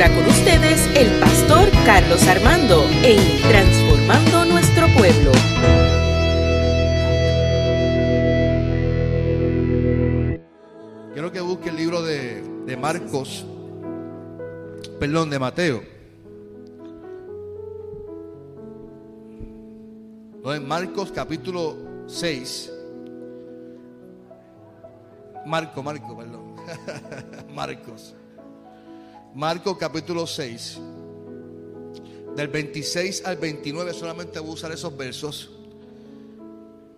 ahora con ustedes el pastor Carlos Armando en Transformando Nuestro Pueblo. Quiero que busque el libro de, de Marcos, perdón, de Mateo. No, en Marcos capítulo 6. Marco, Marco, perdón. Marcos. Marcos capítulo 6. Del 26 al 29 solamente voy a usar esos versos.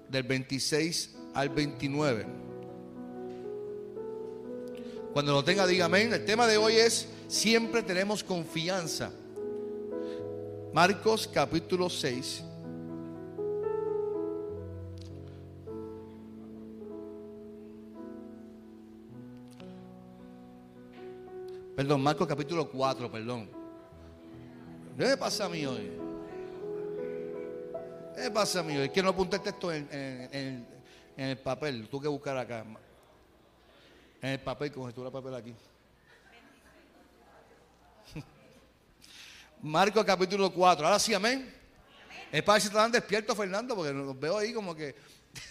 Del 26 al 29. Cuando lo tenga, diga amén. El tema de hoy es siempre tenemos confianza. Marcos capítulo 6. Perdón, Marcos capítulo 4, perdón. ¿Qué me pasa a mí hoy? ¿Qué me pasa a mí hoy? Es que no apunté el texto en, el papel. Tuve que buscar acá. En el papel, como papel aquí. Marcos capítulo 4. Ahora sí, amén. Es para si estaban despiertos, Fernando, porque los veo ahí como que.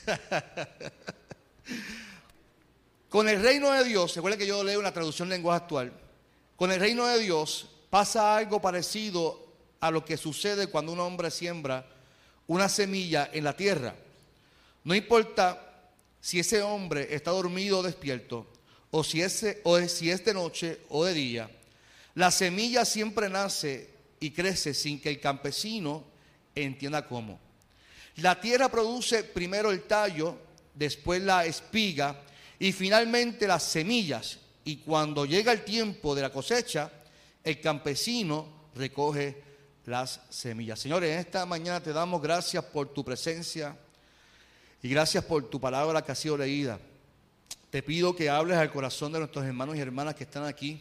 Con el reino de Dios, se que yo leo una traducción en lenguaje actual. Con el reino de Dios pasa algo parecido a lo que sucede cuando un hombre siembra una semilla en la tierra. No importa si ese hombre está dormido o despierto, o si, o si es de noche o de día, la semilla siempre nace y crece sin que el campesino entienda cómo. La tierra produce primero el tallo, después la espiga y finalmente las semillas. Y cuando llega el tiempo de la cosecha, el campesino recoge las semillas. Señores, en esta mañana te damos gracias por tu presencia y gracias por tu palabra que ha sido leída. Te pido que hables al corazón de nuestros hermanos y hermanas que están aquí,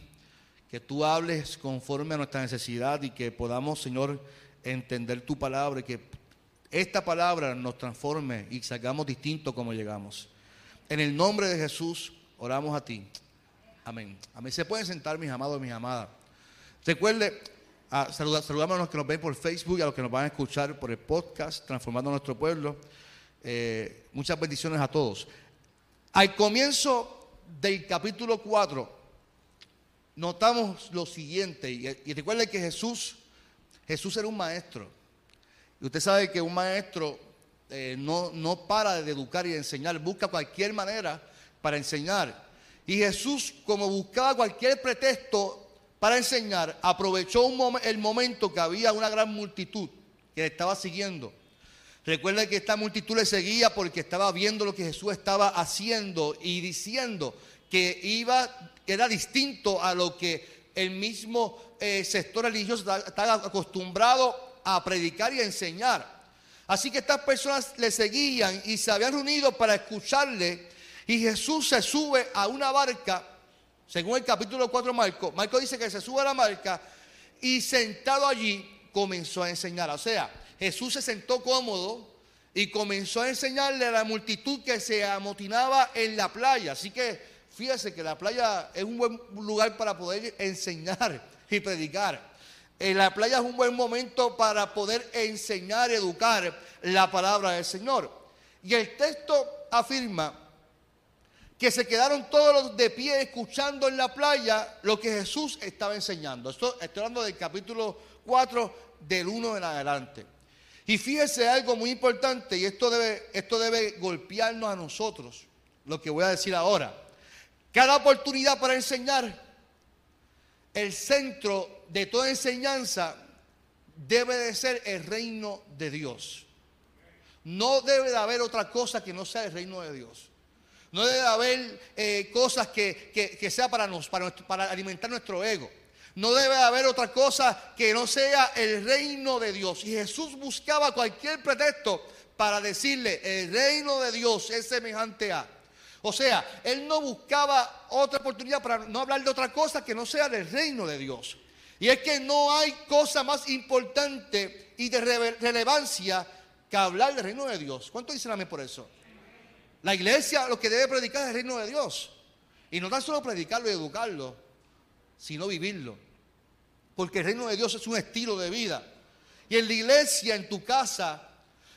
que tú hables conforme a nuestra necesidad y que podamos, Señor, entender tu palabra y que esta palabra nos transforme y salgamos distintos como llegamos. En el nombre de Jesús oramos a ti. Amén. Amén. Se pueden sentar, mis amados y mis amadas. Recuerde, a saludar, saludamos a los que nos ven por Facebook y a los que nos van a escuchar por el podcast, Transformando Nuestro Pueblo. Eh, muchas bendiciones a todos. Al comienzo del capítulo 4, notamos lo siguiente, y, y recuerde que Jesús, Jesús era un maestro. Y usted sabe que un maestro eh, no, no para de educar y de enseñar, busca cualquier manera para enseñar. Y Jesús, como buscaba cualquier pretexto para enseñar, aprovechó el momento que había una gran multitud que le estaba siguiendo. Recuerda que esta multitud le seguía porque estaba viendo lo que Jesús estaba haciendo y diciendo que iba, era distinto a lo que el mismo eh, sector religioso estaba acostumbrado a predicar y a enseñar. Así que estas personas le seguían y se habían reunido para escucharle. Y Jesús se sube a una barca, según el capítulo 4 de Marco. Marco dice que se sube a la barca y sentado allí comenzó a enseñar. O sea, Jesús se sentó cómodo y comenzó a enseñarle a la multitud que se amotinaba en la playa. Así que fíjese que la playa es un buen lugar para poder enseñar y predicar. En la playa es un buen momento para poder enseñar, educar la palabra del Señor. Y el texto afirma que se quedaron todos los de pie escuchando en la playa lo que Jesús estaba enseñando. Esto, estoy hablando del capítulo 4 del 1 en adelante. Y fíjese algo muy importante, y esto debe, esto debe golpearnos a nosotros, lo que voy a decir ahora. Cada oportunidad para enseñar, el centro de toda enseñanza debe de ser el reino de Dios. No debe de haber otra cosa que no sea el reino de Dios. No debe de haber eh, cosas que, que, sea para, nos, para, para alimentar nuestro ego. No debe de haber otra cosa que no sea el reino de Dios. Y Jesús buscaba cualquier pretexto para decirle, el reino de Dios es semejante a. O sea, él no buscaba otra oportunidad para no hablar de otra cosa que no sea del reino de Dios. Y es que no hay cosa más importante y de rele- relevancia que hablar del reino de Dios. ¿Cuánto dicen amén por eso? La iglesia lo que debe predicar es el reino de Dios. Y no tan solo predicarlo y educarlo, sino vivirlo. porque el reino de Dios es un estilo de vida. Y en la iglesia, en tu casa,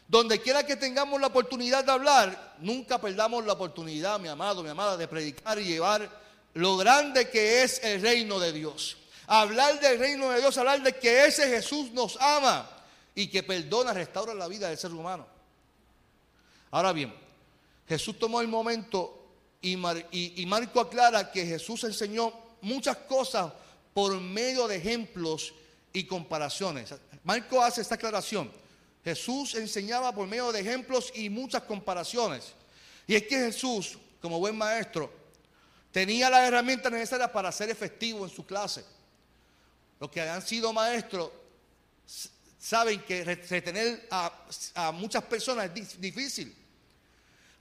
donde quiera que tengamos la oportunidad de hablar, nunca perdamos la oportunidad, mi amado, mi amada, de predicar y llevar lo grande que es el reino de Dios. Hablar del reino de Dios, hablar de que ese Jesús nos ama y que perdona, restaura la vida del ser humano. Ahora bien, Jesús tomó el momento y, Marco aclara que Jesús enseñó muchas cosas por medio de ejemplos y comparaciones. Marco hace esta aclaración. Jesús enseñaba por medio de ejemplos y muchas comparaciones. Y es que Jesús, como buen maestro, tenía las herramientas necesarias para ser efectivo en su clase. Los que han sido maestros saben que retener a, muchas personas es difícil.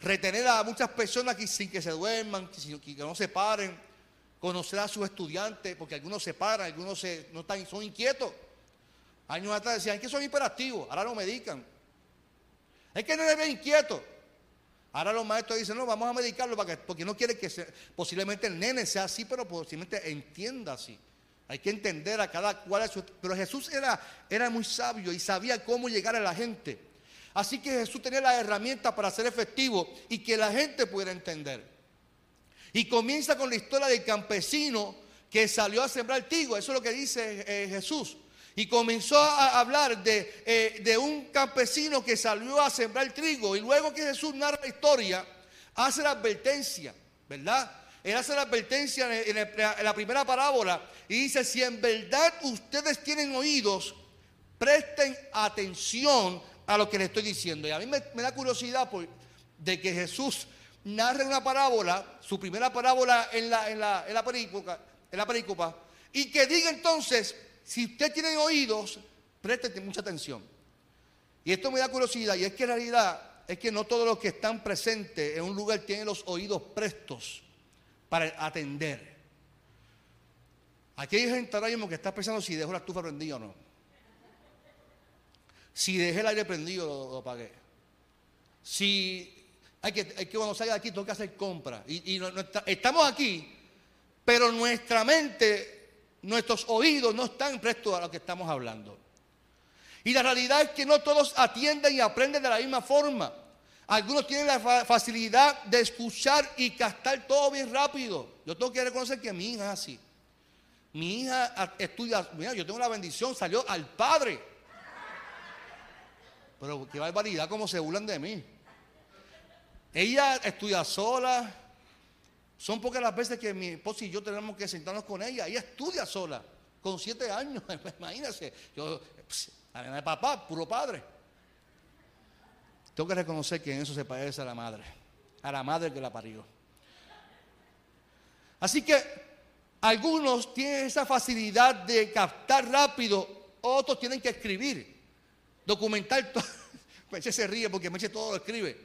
Retener a muchas personas que, sin que se duerman, que, no se paren, conocer a sus estudiantes, porque algunos se paran, algunos se, no están, son inquietos. Años atrás decían que son hiperactivos, ahora lo medican. Es que no es bien inquieto. Ahora los maestros dicen, no, vamos a medicarlo para que, porque no quiere que posiblemente el nene sea así, pero posiblemente entienda así. Hay que entender a cada cual. Pero Jesús era, era muy sabio y sabía cómo llegar a la gente. Así que Jesús tenía las herramientas para ser efectivo y que la gente pudiera entender. Y comienza con la historia del campesino que salió a sembrar trigo. Eso es lo que dice eh, Jesús. Y comenzó a hablar de, eh, de, un campesino que salió a sembrar trigo. Y luego que Jesús narra la historia, hace la advertencia, ¿verdad? Él hace la advertencia en, en la primera parábola y dice, si en verdad ustedes tienen oídos, presten atención a lo que les estoy diciendo. Y a mí me, da curiosidad de que Jesús narre una parábola, su primera parábola en la, en la, en la en la y que diga entonces, si usted tiene oídos, presten mucha atención. Y esto me da curiosidad, y es que en realidad es que no todos los que están presentes en un lugar tienen los oídos prestos para atender. Aquí hay gente ahora mismo que está pensando si dejó la estufa prendida o no. Si dejé el aire prendido, lo, apagué. Si hay que, hay que cuando salga de aquí, tengo que hacer compra. Y, estamos aquí, pero nuestra mente, nuestros oídos no están prestos a lo que estamos hablando. Y la realidad es que no todos atienden y aprenden de la misma forma. Algunos tienen la facilidad de escuchar y captar todo bien rápido. Yo tengo que reconocer que mi hija es así. Mi hija estudia, mira, yo tengo la bendición, salió al padre. Pero qué barbaridad como se burlan de mí. Ella estudia sola. Son pocas las veces que mi esposa y yo tenemos que sentarnos con ella. Ella estudia sola, con siete años. Imagínense. Yo, de papá, puro padre. Tengo que reconocer que en eso se parece a la madre. A la madre que la parió. Así que algunos tienen esa facilidad de captar rápido, otros tienen que escribir documentar todo. Meche se ríe porque Meche todo lo escribe.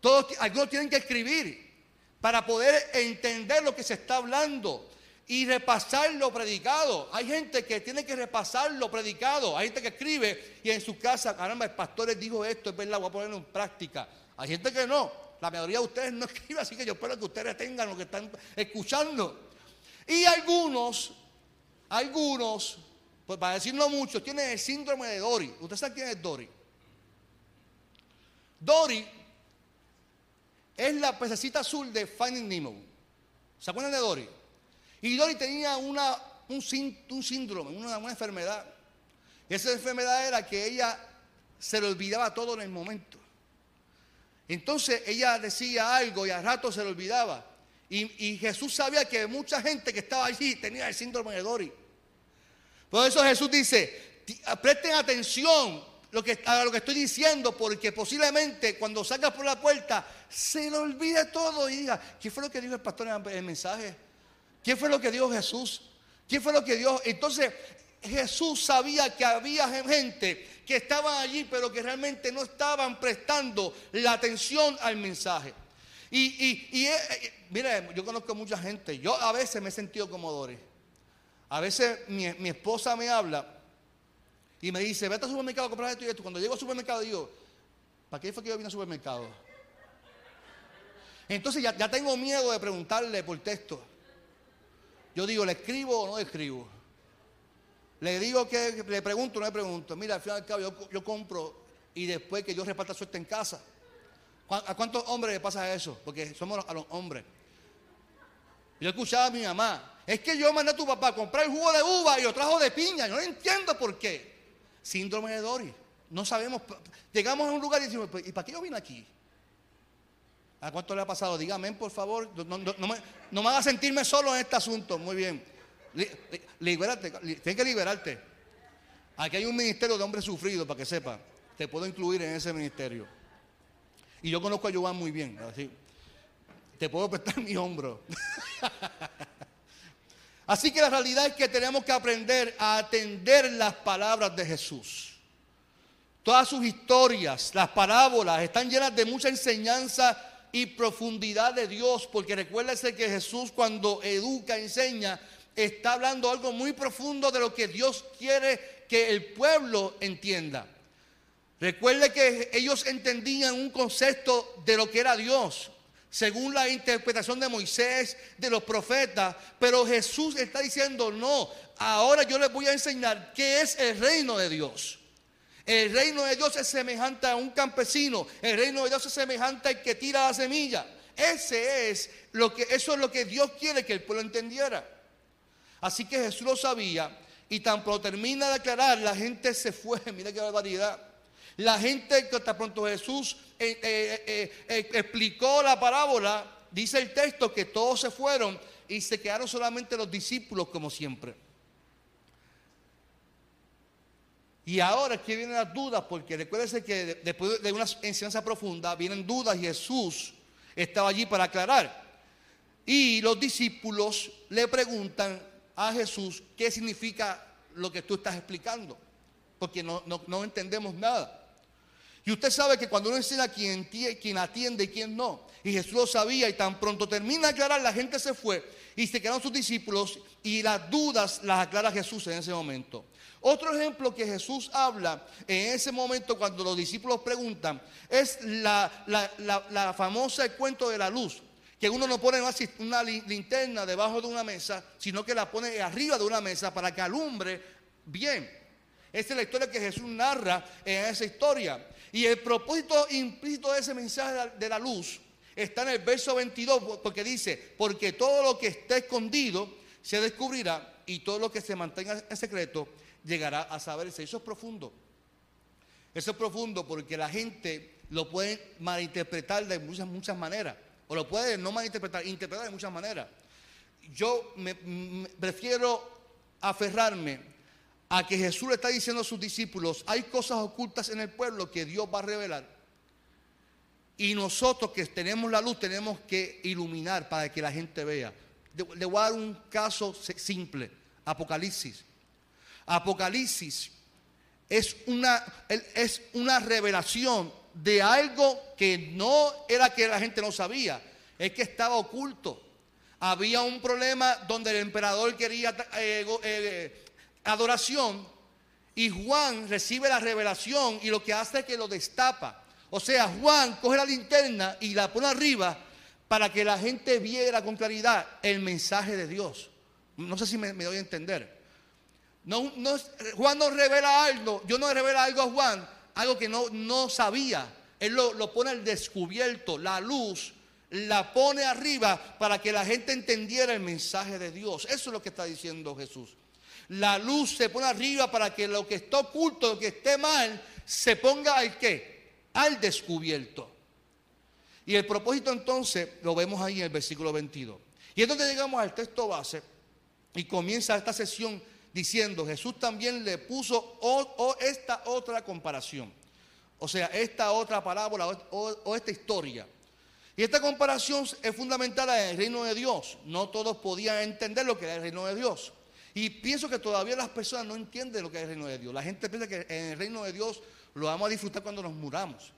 Todos, algunos tienen que escribir para poder entender lo que se está hablando y repasar lo predicado. Hay gente que tiene que repasar lo predicado. Hay gente que escribe y en su casa, caramba, el pastor dijo esto, es verdad, voy a ponerlo en práctica. Hay gente que no. La mayoría de ustedes no escriben, así que yo espero que ustedes tengan lo que están escuchando. Y algunos, algunos pues para decirlo mucho, tiene el síndrome de Dory. ¿Usted sabe quién es Dory? Dory es la pececita azul de Finding Nemo. ¿Se acuerdan de Dory? Y Dory tenía una, un, síndrome, una, una enfermedad. Y esa enfermedad era que ella se le olvidaba todo en el momento. Entonces ella decía algo y al rato se le olvidaba. Y, y Jesús sabía que mucha gente que estaba allí tenía el síndrome de Dory. Por eso Jesús dice, presten atención a lo que estoy diciendo, porque posiblemente cuando salgas por la puerta se le olvide todo y diga, ¿qué fue lo que dijo el pastor en el mensaje? ¿Qué fue lo que dijo Jesús? ¿Qué fue lo que Dios? Entonces Jesús sabía que había gente que estaba allí, pero que realmente no estaban prestando la atención al mensaje. Y, y, eh, eh, mire, yo conozco mucha gente, yo a veces me he sentido como Doris. A veces mi, esposa me habla y me dice, vete al supermercado a comprar esto y esto. Cuando llego al supermercado digo, ¿para qué fue que yo vine al supermercado? Entonces ya, ya tengo miedo de preguntarle por texto. Yo digo, ¿le escribo o no le escribo? Le digo que le pregunto, no le pregunto. Mira, al final del cabo yo, yo compro y después que yo reparta suerte en casa. ¿A cuántos hombres le pasa eso? Porque somos a los hombres. Yo escuchaba a mi mamá. Es que yo mandé a tu papá a comprar el jugo de uva y lo trajo de piña. Yo no entiendo por qué. Síndrome de Dory. No sabemos. Llegamos a un lugar y decimos, ¿y para qué yo vine aquí? ¿A cuánto le ha pasado? Dígame, por favor. No, me, no haga sentirme solo en este asunto. Muy bien. Libérate. Tienes que liberarte. Aquí hay un ministerio de hombres sufridos, para que sepa. Te puedo incluir en ese ministerio. Y yo conozco a Joan muy bien. Así. Te puedo prestar mi hombro. Así que la realidad es que tenemos que aprender a atender las palabras de Jesús. Todas sus historias, las parábolas, están llenas de mucha enseñanza y profundidad de Dios, porque recuérdese que Jesús cuando educa, enseña, está hablando algo muy profundo de lo que Dios quiere que el pueblo entienda. Recuerde que ellos entendían un concepto de lo que era Dios, según la interpretación de Moisés, de los profetas, pero Jesús está diciendo, no, ahora yo les voy a enseñar qué es el reino de Dios. El reino de Dios es semejante a un campesino, el reino de Dios es semejante al que tira la semilla. Ese es lo que eso es lo que Dios quiere que el pueblo entendiera. Así que Jesús lo sabía y tan pronto termina de aclarar, la gente se fue, mira qué barbaridad. La gente que hasta pronto Jesús eh, eh, eh, explicó la parábola, dice el texto que todos se fueron y se quedaron solamente los discípulos como siempre. Y ahora aquí vienen las dudas, porque recuérdense que después de una enseñanza profunda vienen dudas y Jesús estaba allí para aclarar. Y los discípulos le preguntan a Jesús qué significa lo que tú estás explicando, porque no, no entendemos nada. Y usted sabe que cuando uno enseña quién, atiende y quién no. Y Jesús lo sabía y tan pronto termina de aclarar, la gente se fue y se quedaron sus discípulos y las dudas las aclara Jesús en ese momento. Otro ejemplo que Jesús habla en ese momento cuando los discípulos preguntan es la, la, famosa cuento de la luz. Que uno no pone una linterna debajo de una mesa, sino que la pone arriba de una mesa para que alumbre bien. Esa es la historia que Jesús narra en esa historia. Y el propósito implícito de ese mensaje de la luz está en el verso 22, porque dice, porque todo lo que está escondido se descubrirá y todo lo que se mantenga en secreto llegará a saberse. Eso es profundo. Eso es profundo porque la gente lo puede malinterpretar de muchas, maneras. O lo puede no malinterpretar, interpretar de muchas maneras. Yo me prefiero aferrarme a que Jesús le está diciendo a sus discípulos, hay cosas ocultas en el pueblo que Dios va a revelar. Y nosotros que tenemos la luz tenemos que iluminar para que la gente vea. Le voy a dar un caso simple, Apocalipsis. Apocalipsis es una, es una revelación de algo que no era que la gente no sabía, es que estaba oculto. Había un problema donde el emperador quería eh, eh, adoración y Juan recibe la revelación y lo que hace es que lo destapa. O sea, Juan coge la linterna y la pone arriba para que la gente viera con claridad el mensaje de Dios. No sé si me, doy a entender. No, no, Juan no revela algo, yo no revela algo a Juan, algo que no, no sabía. Él lo, lo pone al descubierto, la luz la pone arriba para que la gente entendiera el mensaje de Dios. Eso es lo que está diciendo Jesús. La luz se pone arriba para que lo que está oculto, lo que esté mal, se ponga al qué? Al descubierto. Y el propósito entonces lo vemos ahí en el versículo 22. Y es donde llegamos al texto base y comienza esta sesión diciendo, Jesús también le puso esta otra comparación. O sea, esta otra parábola o esta historia. Y esta comparación es fundamental en el reino de Dios. No todos podían entender lo que era el reino de Dios. Y pienso que todavía las personas no entienden lo que es el reino de Dios. La gente piensa que en el reino de Dios lo vamos a disfrutar cuando nos muramos.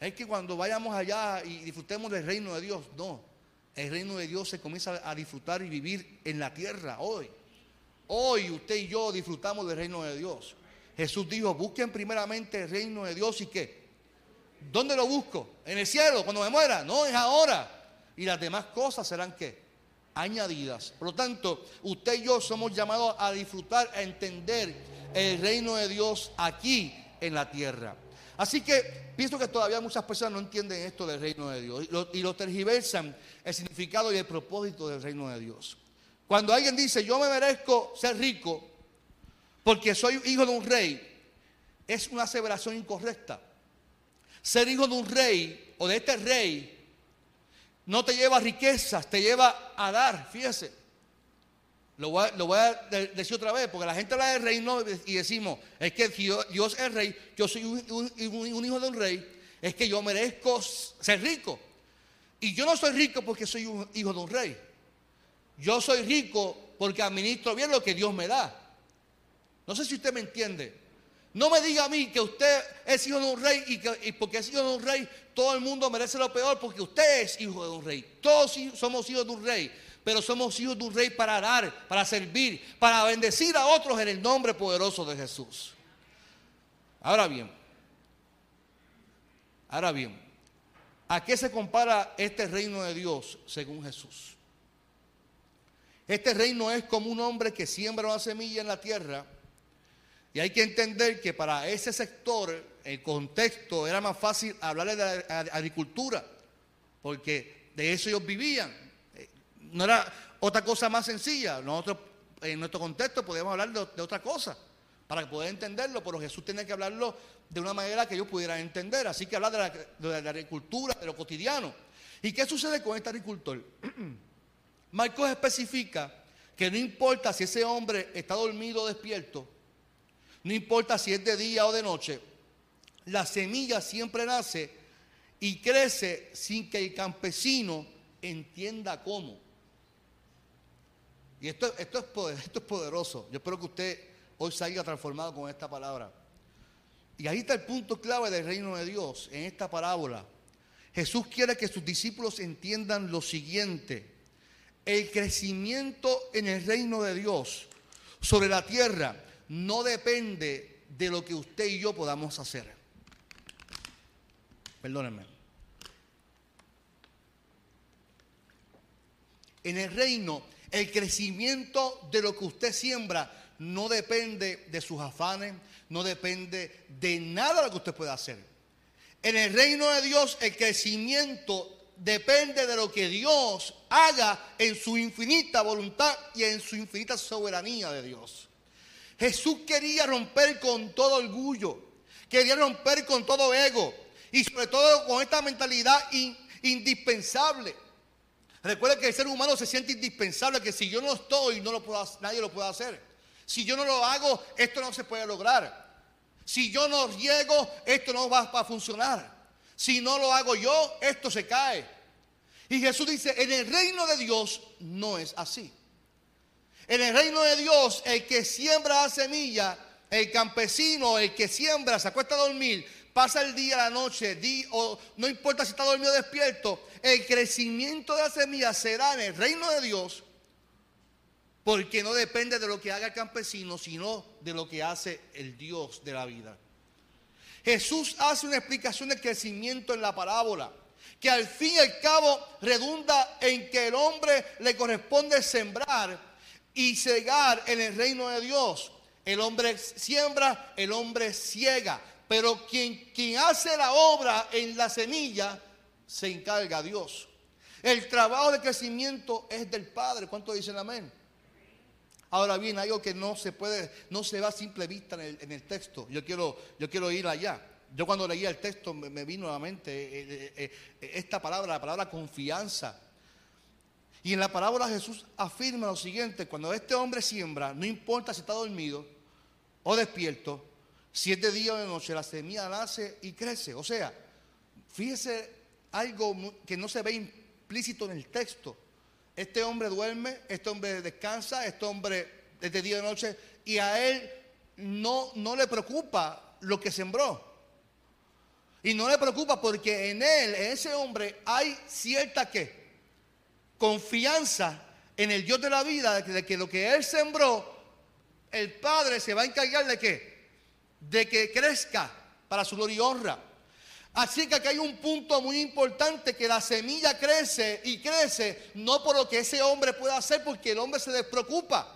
Es que cuando vayamos allá y disfrutemos del reino de Dios, no. El reino de Dios se comienza a disfrutar y vivir en la tierra hoy. Hoy usted y yo disfrutamos del reino de Dios. Jesús dijo, busquen primeramente el reino de Dios y qué. ¿Dónde lo busco? En el cielo, cuando me muera. No, es ahora. Y las demás cosas serán qué? Añadidas. Por lo tanto, usted y yo somos llamados a disfrutar, a entender el reino de Dios aquí en la tierra. Así que pienso que todavía muchas personas no entienden esto del reino de Dios y lo, tergiversan el significado y el propósito del reino de Dios. Cuando alguien dice, yo me merezco ser rico porque soy hijo de un rey, es una aseveración incorrecta. Ser hijo de un rey o de este rey no te lleva riquezas, te lleva a dar, fíjese. Lo voy, a, decir otra vez, porque la gente habla de reino y decimos, es que Dios es rey, yo soy un, hijo de un rey, es que yo merezco ser rico. Y yo no soy rico porque soy un hijo de un rey. Yo soy rico porque administro bien lo que Dios me da. No sé si usted me entiende. No me diga a mí que usted es hijo de un rey y que porque es hijo de un rey, todo el mundo merece lo peor porque usted es hijo de un rey. Todos somos hijos de un rey pero somos hijos de un rey para dar, para servir, para bendecir a otros en el nombre poderoso de Jesús. Ahora bien, ahora bien, ¿a qué se compara este reino de Dios según Jesús? Este reino es como un hombre que siembra una semilla en la tierra y hay que entender que para ese sector el contexto era más fácil hablarle de agricultura, porque de eso ellos vivían no era otra cosa más sencilla. Nosotros, en nuestro contexto, podíamos hablar de, otra cosa para poder entenderlo, pero Jesús tenía que hablarlo de una manera que ellos pudieran entender. Así que hablar de la, de la agricultura, de lo cotidiano. ¿Y qué sucede con este agricultor? Marcos especifica que no importa si ese hombre está dormido o despierto, no importa si es de día o de noche, la semilla siempre nace y crece sin que el campesino entienda cómo. Y esto, esto, es esto es poderoso. Yo espero que usted hoy salga transformado con esta palabra. Y ahí está el punto clave del reino de Dios, en esta parábola. Jesús quiere que sus discípulos entiendan lo siguiente. El crecimiento en el reino de Dios sobre la tierra no depende de lo que usted y yo podamos hacer. Perdónenme. En el reino el crecimiento de lo que usted siembra no depende de sus afanes, no depende de nada de lo que usted pueda hacer. En el reino de Dios el crecimiento depende de lo que Dios haga en su infinita voluntad y en su infinita soberanía de Dios. Jesús quería romper con todo orgullo, quería romper con todo ego y sobre todo con esta mentalidad indispensable Recuerda que el ser humano se siente indispensable, que si yo no estoy, no lo nadie lo puede hacer. Si yo no lo hago, esto no se puede lograr. Si yo no riego, esto no va a funcionar. Si no lo hago yo, esto se cae. Y Jesús dice, en el reino de Dios no es así. En el reino de Dios, el que siembra la semilla, el campesino, el que siembra, se acuesta a dormir, pasa el día, la noche, o no importa si está dormido o despierto, el crecimiento de la semilla será en el reino de Dios, porque no depende de lo que haga el campesino, sino de lo que hace el Dios de la vida. Jesús hace una explicación del crecimiento en la parábola, que al fin y al cabo redunda en que el hombre le corresponde sembrar y cegar en el reino de Dios. El hombre siembra, el hombre ciega. Pero quien, quien hace la obra en la semilla se encarga a Dios. El trabajo de crecimiento es del Padre. ¿Cuánto dicen amén? Ahora bien, algo que no se puede, no se va a simple vista en el, texto. Yo quiero, yo quiero ir allá. Yo cuando leía el texto me, vino la mente eh, eh, eh, esta palabra, la palabra confianza. Y en la palabra Jesús afirma lo siguiente, cuando este hombre siembra, no importa si está dormido o despierto, si es de día o de noche, la semilla nace y crece. O sea, fíjese algo que no se ve implícito en el texto. Este hombre duerme, este hombre descansa, este hombre es de día y de noche, y a él no, no le preocupa lo que sembró. Y no le preocupa porque en él, en ese hombre, hay cierta que confianza en el Dios de la vida, de que lo que él sembró, el Padre se va a encargar de qué? de que crezca para su gloria y honra. Así que aquí hay un punto muy importante que la semilla crece y crece no por lo que ese hombre puede hacer porque el hombre se despreocupa.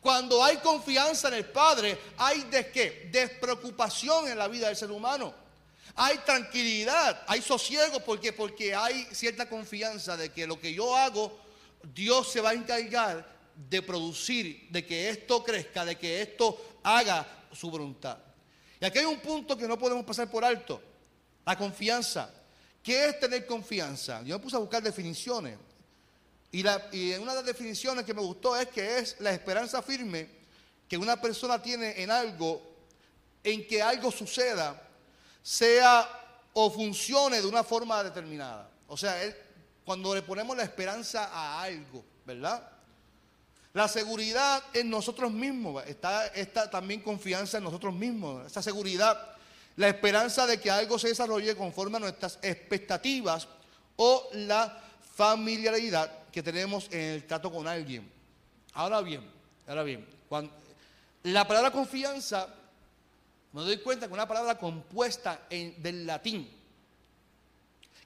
Cuando hay confianza en el Padre, hay de qué? Despreocupación en la vida del ser humano. Hay tranquilidad, hay sosiego porque porque hay cierta confianza de que lo que yo hago Dios se va a encargar de producir, de que esto crezca, de que esto haga su voluntad. Y aquí hay un punto que no podemos pasar por alto. La confianza. ¿Qué es tener confianza? Yo me puse a buscar definiciones. Y, una de las definiciones que me gustó es que es la esperanza firme que una persona tiene en algo, en que algo suceda, sea o funcione de una forma determinada. O sea, cuando le ponemos la esperanza a algo, ¿verdad? La seguridad en nosotros mismos, está, está también confianza en nosotros mismos, esa seguridad la esperanza de que algo se desarrolle conforme a nuestras expectativas o la familiaridad que tenemos en el trato con alguien. Ahora bien, ahora bien, cuando, la palabra confianza, me doy cuenta que una palabra compuesta del latín,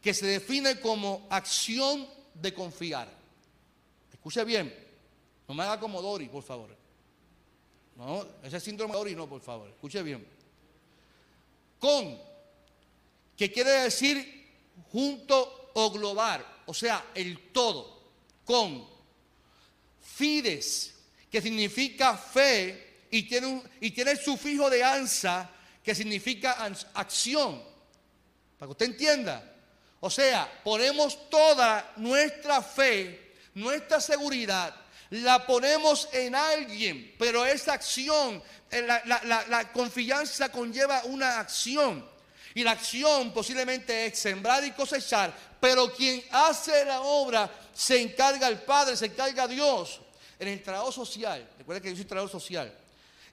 que se define como acción de confiar. Escuche bien, no me haga como Dori, por favor. No, ese síndrome de Dori no, por favor. Escuche bien con, que quiere decir junto o global, o sea, el todo, con, fides, que significa fe y tiene, un, y tiene el sufijo de ansa, que significa acción, para que usted entienda. O sea, ponemos toda nuestra fe, nuestra seguridad, la ponemos en alguien, pero esa acción eh, la, confianza conlleva una acción. Y la acción posiblemente es sembrar y cosechar, pero quien hace la obra se encarga el Padre, se encarga Dios. En el trabajo social, recuerda que yo soy trabajo social,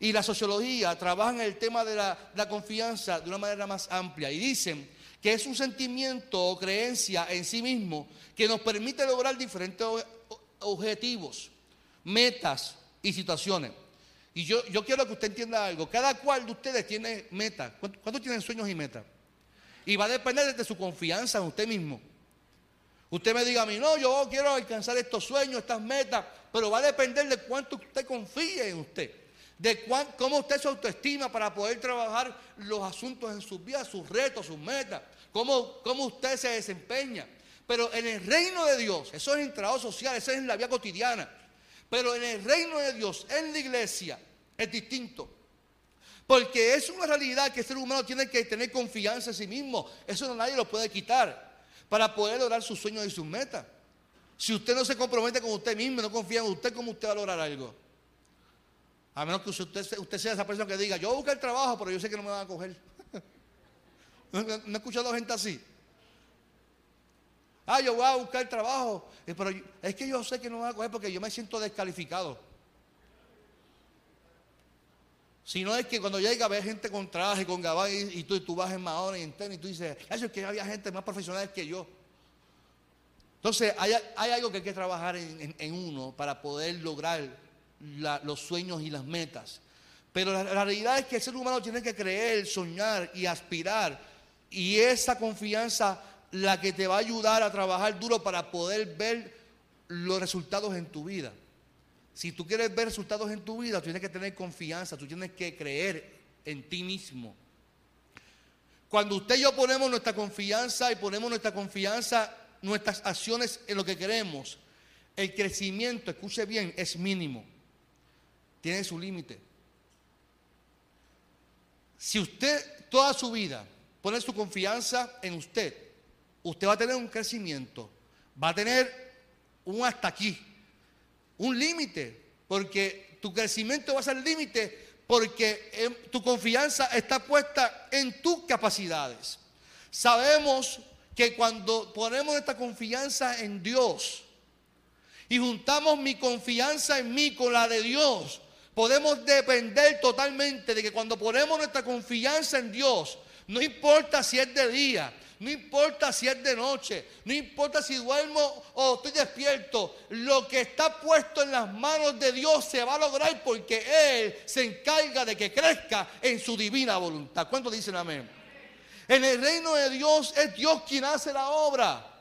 y la sociología trabajan el tema de la, confianza de una manera más amplia y dicen que es un sentimiento o creencia en sí mismo que nos permite lograr diferentes objetivos, metas y situaciones. Y yo, quiero que usted entienda algo. Cada cual de ustedes tiene metas. ¿Cuántos tienen sueños y metas? Y va a depender de su confianza en usted mismo. Usted me diga a mí, no, yo quiero alcanzar estos sueños, estas metas, pero va a depender de cuánto usted confíe en usted, de cómo usted se autoestima para poder trabajar los asuntos en sus vidas, sus retos, sus metas, cómo, cómo usted se desempeña. Pero en el reino de Dios, eso es en trabajo social, eso es en la vida cotidiana. Pero en el reino de Dios, en la iglesia, es distinto. Porque es una realidad que el ser humano tiene que tener confianza en sí mismo. Eso nadie lo puede quitar para poder lograr sus sueños y sus metas. Si usted no se compromete con usted mismo, no confía en usted, ¿cómo usted va a lograr algo? A menos que usted, sea esa persona que diga, yo a buscar trabajo, pero yo sé que no me van a coger. ¿No, he escuchado gente así? Ah, yo voy a buscar trabajo, eh, pero es que yo sé que no me van a coger porque yo me siento descalificado. Si no es que cuando llega a ver gente con traje, con gabán y, tú, tú, vas en mahón y en tenis y tú dices, eso es que había gente más profesional que yo. Entonces hay, algo que hay que trabajar en, uno para poder lograr los sueños y las metas. Pero la, realidad es que el ser humano tiene que creer, soñar y aspirar. Y esa confianza la que te va a ayudar a trabajar duro para poder ver los resultados en tu vida. Si tú quieres ver resultados en tu vida, tienes que tener confianza, tú tienes que creer en ti mismo. Cuando usted y yo ponemos nuestra confianza y ponemos nuestra confianza, nuestras acciones en lo que queremos, el crecimiento, escuche bien, es mínimo. Tiene su límite. Si usted toda su vida pone su confianza en usted, usted va a tener un crecimiento, va a tener un hasta aquí, un límite, porque tu crecimiento va a ser límite porque em, tu confianza está puesta en tus capacidades. Sabemos que cuando ponemos esta confianza en Dios y juntamos mi confianza en mí con la de Dios, podemos depender totalmente de que cuando ponemos nuestra confianza en Dios, no importa si es de día, no importa si es de noche, no importa si duermo o estoy despierto, lo que está puesto en las manos de Dios se va a lograr porque Él se encarga de que crezca en su divina voluntad. ¿Cuántos dicen amén? En el reino de Dios es Dios quien hace la obra.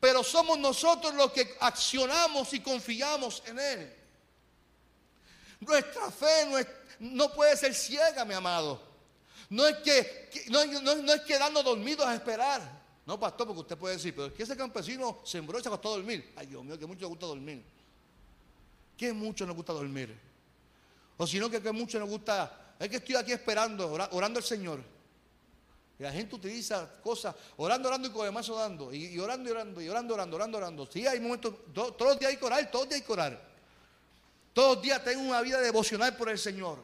Pero somos nosotros los que accionamos y confiamos en Él. Nuestra fe no, puede ser ciega, mi amado. No es que, no, no, es quedarnos dormidos a esperar. No, pastor, porque usted puede decir, pero es que ese campesino sembró y se acostó a dormir. Ay, Dios mío, que mucho nos gusta dormir. Que mucho nos gusta dormir. O si no, que, que mucho nos gusta, es que estoy aquí esperando, orando al Señor. Y la gente utiliza cosas, orando, orando y con demás orando. Y, orando, y orando, y orando, orando, orando, orando. Sí, hay momentos, todos los días hay que orar, todos los días hay que orar. Todos los días tengo una vida devocional por el Señor.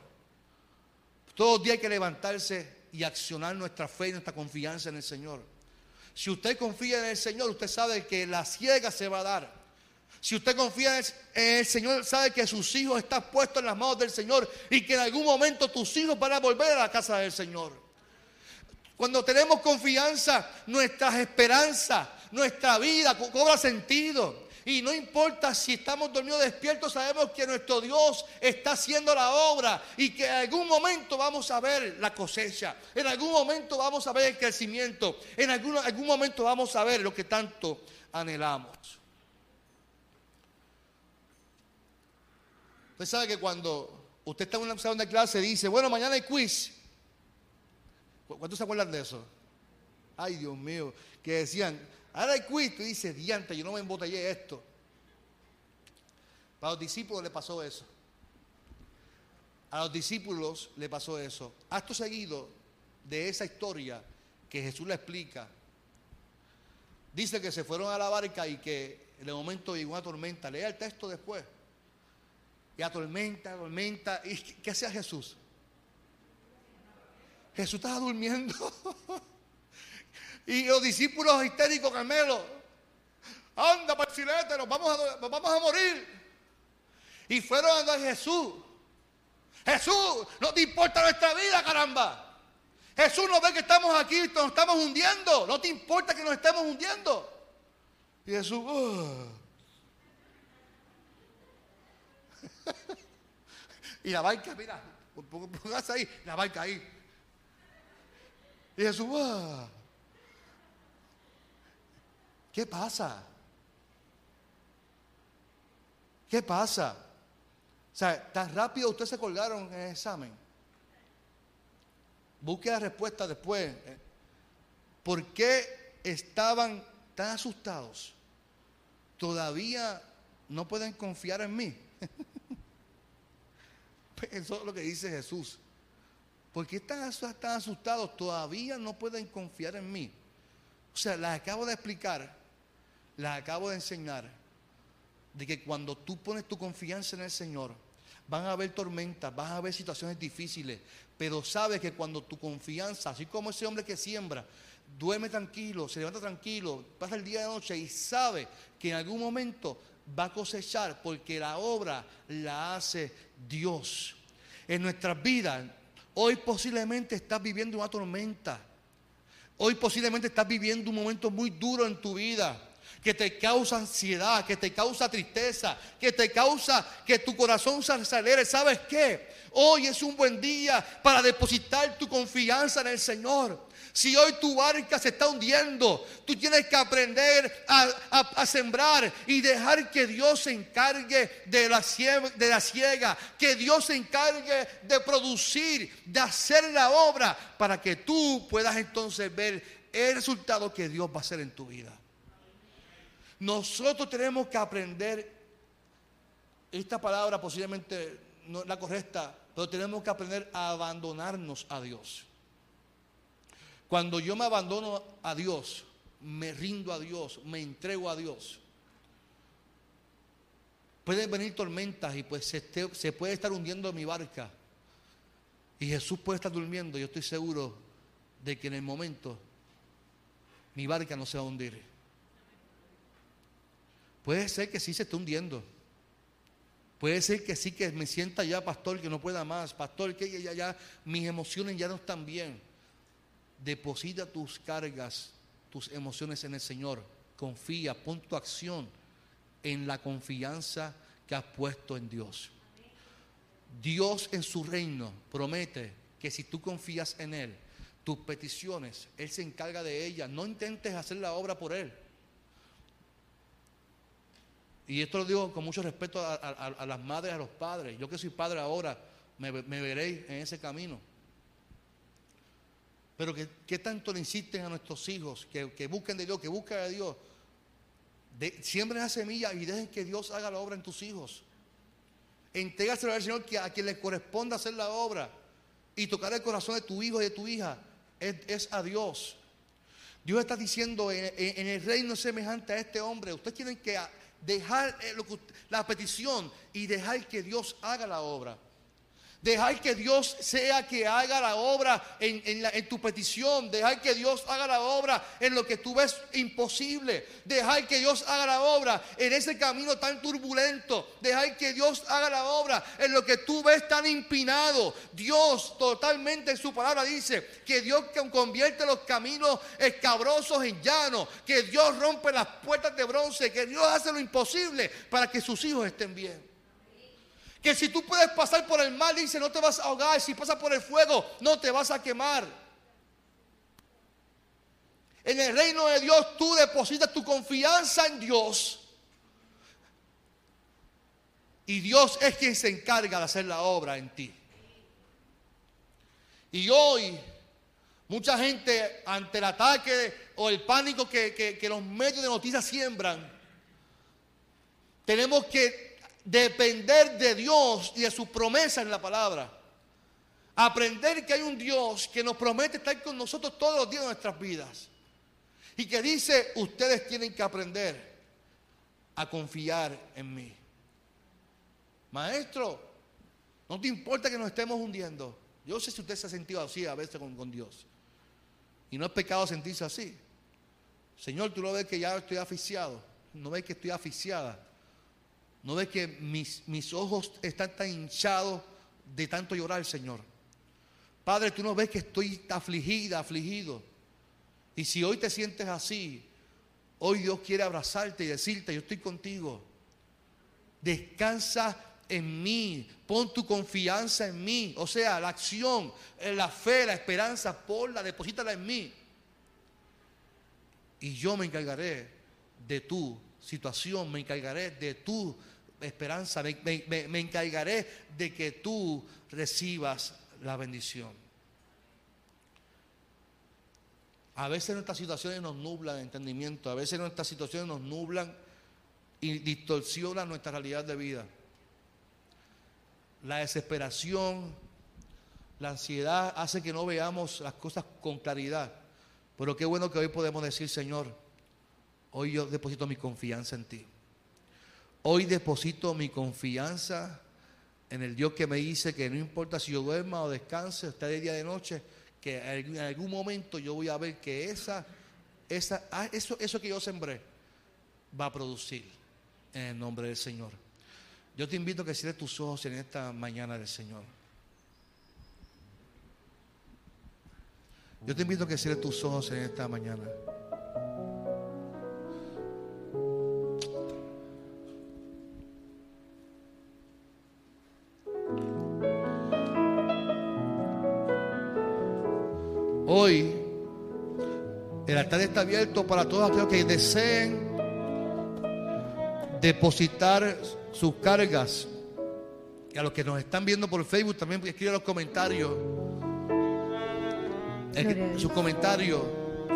Todos los días hay que levantarse y accionar nuestra fe y nuestra confianza en el Señor. Si usted confía en el Señor, usted sabe que la ciega se va a dar. Si usted confía en el, Señor, sabe que sus hijos están puestos en las manos del Señor y que en algún momento tus hijos van a volver a la casa del Señor. Cuando tenemos confianza, nuestras esperanzas, nuestra vida cobra sentido. Y no importa si estamos dormidos o despiertos, sabemos que nuestro Dios está haciendo la obra y que en algún momento vamos a ver la cosecha, en algún momento vamos a ver el crecimiento, en algún, algún momento vamos a ver lo que tanto anhelamos. Usted sabe que cuando usted está en una salón de clase dice, bueno, mañana hay quiz. ¿Cuántos se acuerdan de eso? Ay, Dios mío, que decían, ahora hay quiz. Y dice, diante, yo no me embotellé esto. Para los discípulos le pasó eso. A los discípulos le pasó eso. Acto seguido de esa historia que Jesús le explica, dice que se fueron a la barca y que en el momento llegó una tormenta. Lea el texto después. Y a tormenta, tormenta. ¿Y qué hacía Jesús? Jesús estaba durmiendo. y los discípulos histéricos, Carmelo, anda para el nos vamos, a, vamos a morir. Y fueron a donde Jesús. Jesús, no te importa nuestra vida, caramba. Jesús nos ve que estamos aquí, nos estamos hundiendo. No te importa que nos estemos hundiendo. Y Jesús, uh. y la barca, mira, póngase ahí, la barca ahí. Y Jesús, ¿qué pasa? ¿Qué pasa? O sea, tan rápido ustedes se colgaron en el examen. Busque la respuesta después. ¿Por qué estaban tan asustados? Todavía no pueden confiar en mí. Eso es lo que dice Jesús. ¿Por qué están, asustados? Todavía no pueden confiar en mí. O sea, les acabo de explicar, les acabo de enseñar de que cuando tú pones tu confianza en el Señor, van a haber tormentas, van a haber situaciones difíciles, pero sabes que cuando tu confianza, así como ese hombre que siembra, duerme tranquilo, se levanta tranquilo, pasa el día de noche y sabe que en algún momento va a cosechar porque la obra la hace Dios. En nuestras vidas Hoy posiblemente estás viviendo una tormenta. Hoy posiblemente estás viviendo un momento muy duro en tu vida que te causa ansiedad, que te causa tristeza, que te causa que tu corazón se acelere. ¿Sabes qué? Hoy es un buen día para depositar tu confianza en el Señor. Si hoy tu barca se está hundiendo, tú tienes que aprender a, sembrar y dejar que Dios se encargue de la, de la ciega, que Dios se encargue de producir, de hacer la obra, para que tú puedas entonces ver el resultado que Dios va a hacer en tu vida. Nosotros tenemos que aprender, esta palabra posiblemente no es la correcta, pero tenemos que aprender a abandonarnos a Dios. Cuando yo me abandono a Dios, me rindo a Dios, me entrego a Dios. Pueden venir tormentas y pues se, puede estar hundiendo mi barca. Y Jesús puede estar durmiendo. Yo estoy seguro de que en el momento mi barca no se va a hundir. Puede ser que sí se esté hundiendo. Puede ser que sí que me sienta ya, pastor, que no pueda más. Pastor, que ya, ya mis emociones ya no están bien. Deposita tus cargas, tus emociones en el Señor. Confía, pon tu acción en la confianza que has puesto en Dios. Dios en su reino promete que si tú confías en Él, tus peticiones, Él se encarga de ellas. No intentes hacer la obra por Él. Y esto lo digo con mucho respeto a, las madres, a los padres. Yo que soy padre ahora, me, veréis en ese camino. Pero que, tanto le insisten a nuestros hijos que, busquen de Dios, que busquen a Dios. siembren esa semilla y dejen que Dios haga la obra en tus hijos. Entrégaselo al Señor que a quien le corresponda hacer la obra y tocar el corazón de tu hijo y de tu hija es, a Dios. Dios está diciendo en, el reino semejante a este hombre, ustedes tienen que dejar eh, la petición y dejar que Dios haga la obra. Dejar que Dios sea que haga la obra en, tu petición. Dejar que Dios haga la obra en lo que tú ves imposible. Dejar que Dios haga la obra en ese camino tan turbulento. Dejar que Dios haga la obra en lo que tú ves tan empinado. Dios totalmente en su palabra dice que Dios convierte los caminos escabrosos en llanos. Que Dios rompe las puertas de bronce. Que Dios hace lo imposible para que sus hijos estén bien. Que si tú puedes pasar por el mal, dice, no te vas a ahogar. Si pasas por el fuego, no te vas a quemar. En el reino de Dios tú depositas tu confianza en Dios. Y Dios es quien se encarga de hacer la obra en ti. Y hoy, mucha gente ante el ataque o el pánico que, que los medios de noticias siembran, tenemos que depender de Dios y de su promesa en la palabra. Aprender que hay un Dios que nos promete estar con nosotros todos los días de nuestras vidas. Y que dice, ustedes tienen que aprender a confiar en mí. Maestro, no te importa que nos estemos hundiendo. Yo sé si usted se ha sentido así a veces con, Dios. Y no es pecado sentirse así. Señor, tú no ves que ya estoy asfixiado. No ves que estoy asfixiada. ¿No ves que mis, mis ojos están tan hinchados de tanto llorar, Señor? Padre, tú no ves que estoy afligida, afligido. Y si hoy te sientes así, hoy Dios quiere abrazarte y decirte, yo estoy contigo. Descansa en mí, pon tu confianza en mí. O sea, la acción, la fe, la esperanza, ponla, deposítala en mí. Y yo me encargaré de tu situación, me encargaré de tu esperanza, me, encargaré de que tú recibas la bendición. A veces nuestras situaciones nos nublan el entendimiento, a veces nuestras situaciones nos nublan y distorsionan nuestra realidad de vida. La desesperación, la ansiedad hace que no veamos las cosas con claridad. Pero qué bueno que hoy podemos decir, Señor, hoy yo deposito mi confianza en ti. Hoy deposito mi confianza en el Dios que me dice que no importa si yo duerma o descanse, esté de día de noche, que en algún momento yo voy a ver que esa, esa, ah, eso, eso que yo sembré va a producir en el nombre del Señor. Yo te invito a que cierres tus ojos en esta mañana del Señor. Yo te invito a que cierres tus ojos en esta mañana. Hoy el altar está abierto para todos aquellos que deseen depositar sus cargas. Y a los que nos están viendo por Facebook también escriban los comentarios. Su comentario,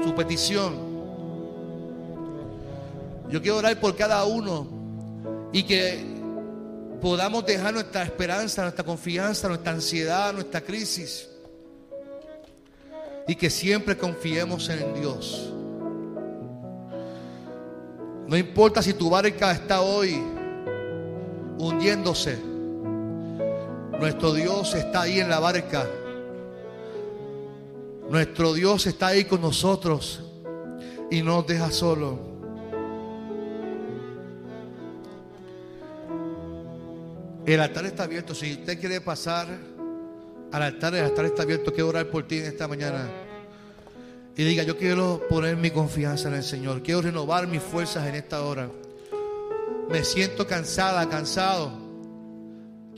su petición. Yo quiero orar por cada uno y que podamos dejar nuestra esperanza, nuestra confianza, nuestra ansiedad, nuestra crisis y que siempre confiemos en Dios. No importa si tu barca está hoy hundiéndose, nuestro Dios está ahí en la barca. Nuestro Dios está ahí con nosotros y no nos deja solo. El altar está abierto. Si usted quiere pasar al altar, el altar está abierto. Quiero orar por ti en esta mañana. Y diga, yo quiero poner mi confianza en el Señor. Quiero renovar mis fuerzas en esta hora. Me siento cansada, cansado.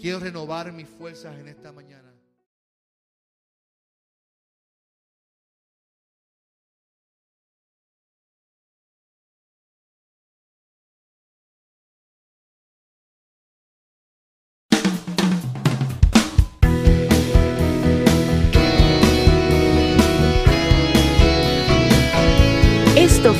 Quiero renovar mis fuerzas en esta mañana.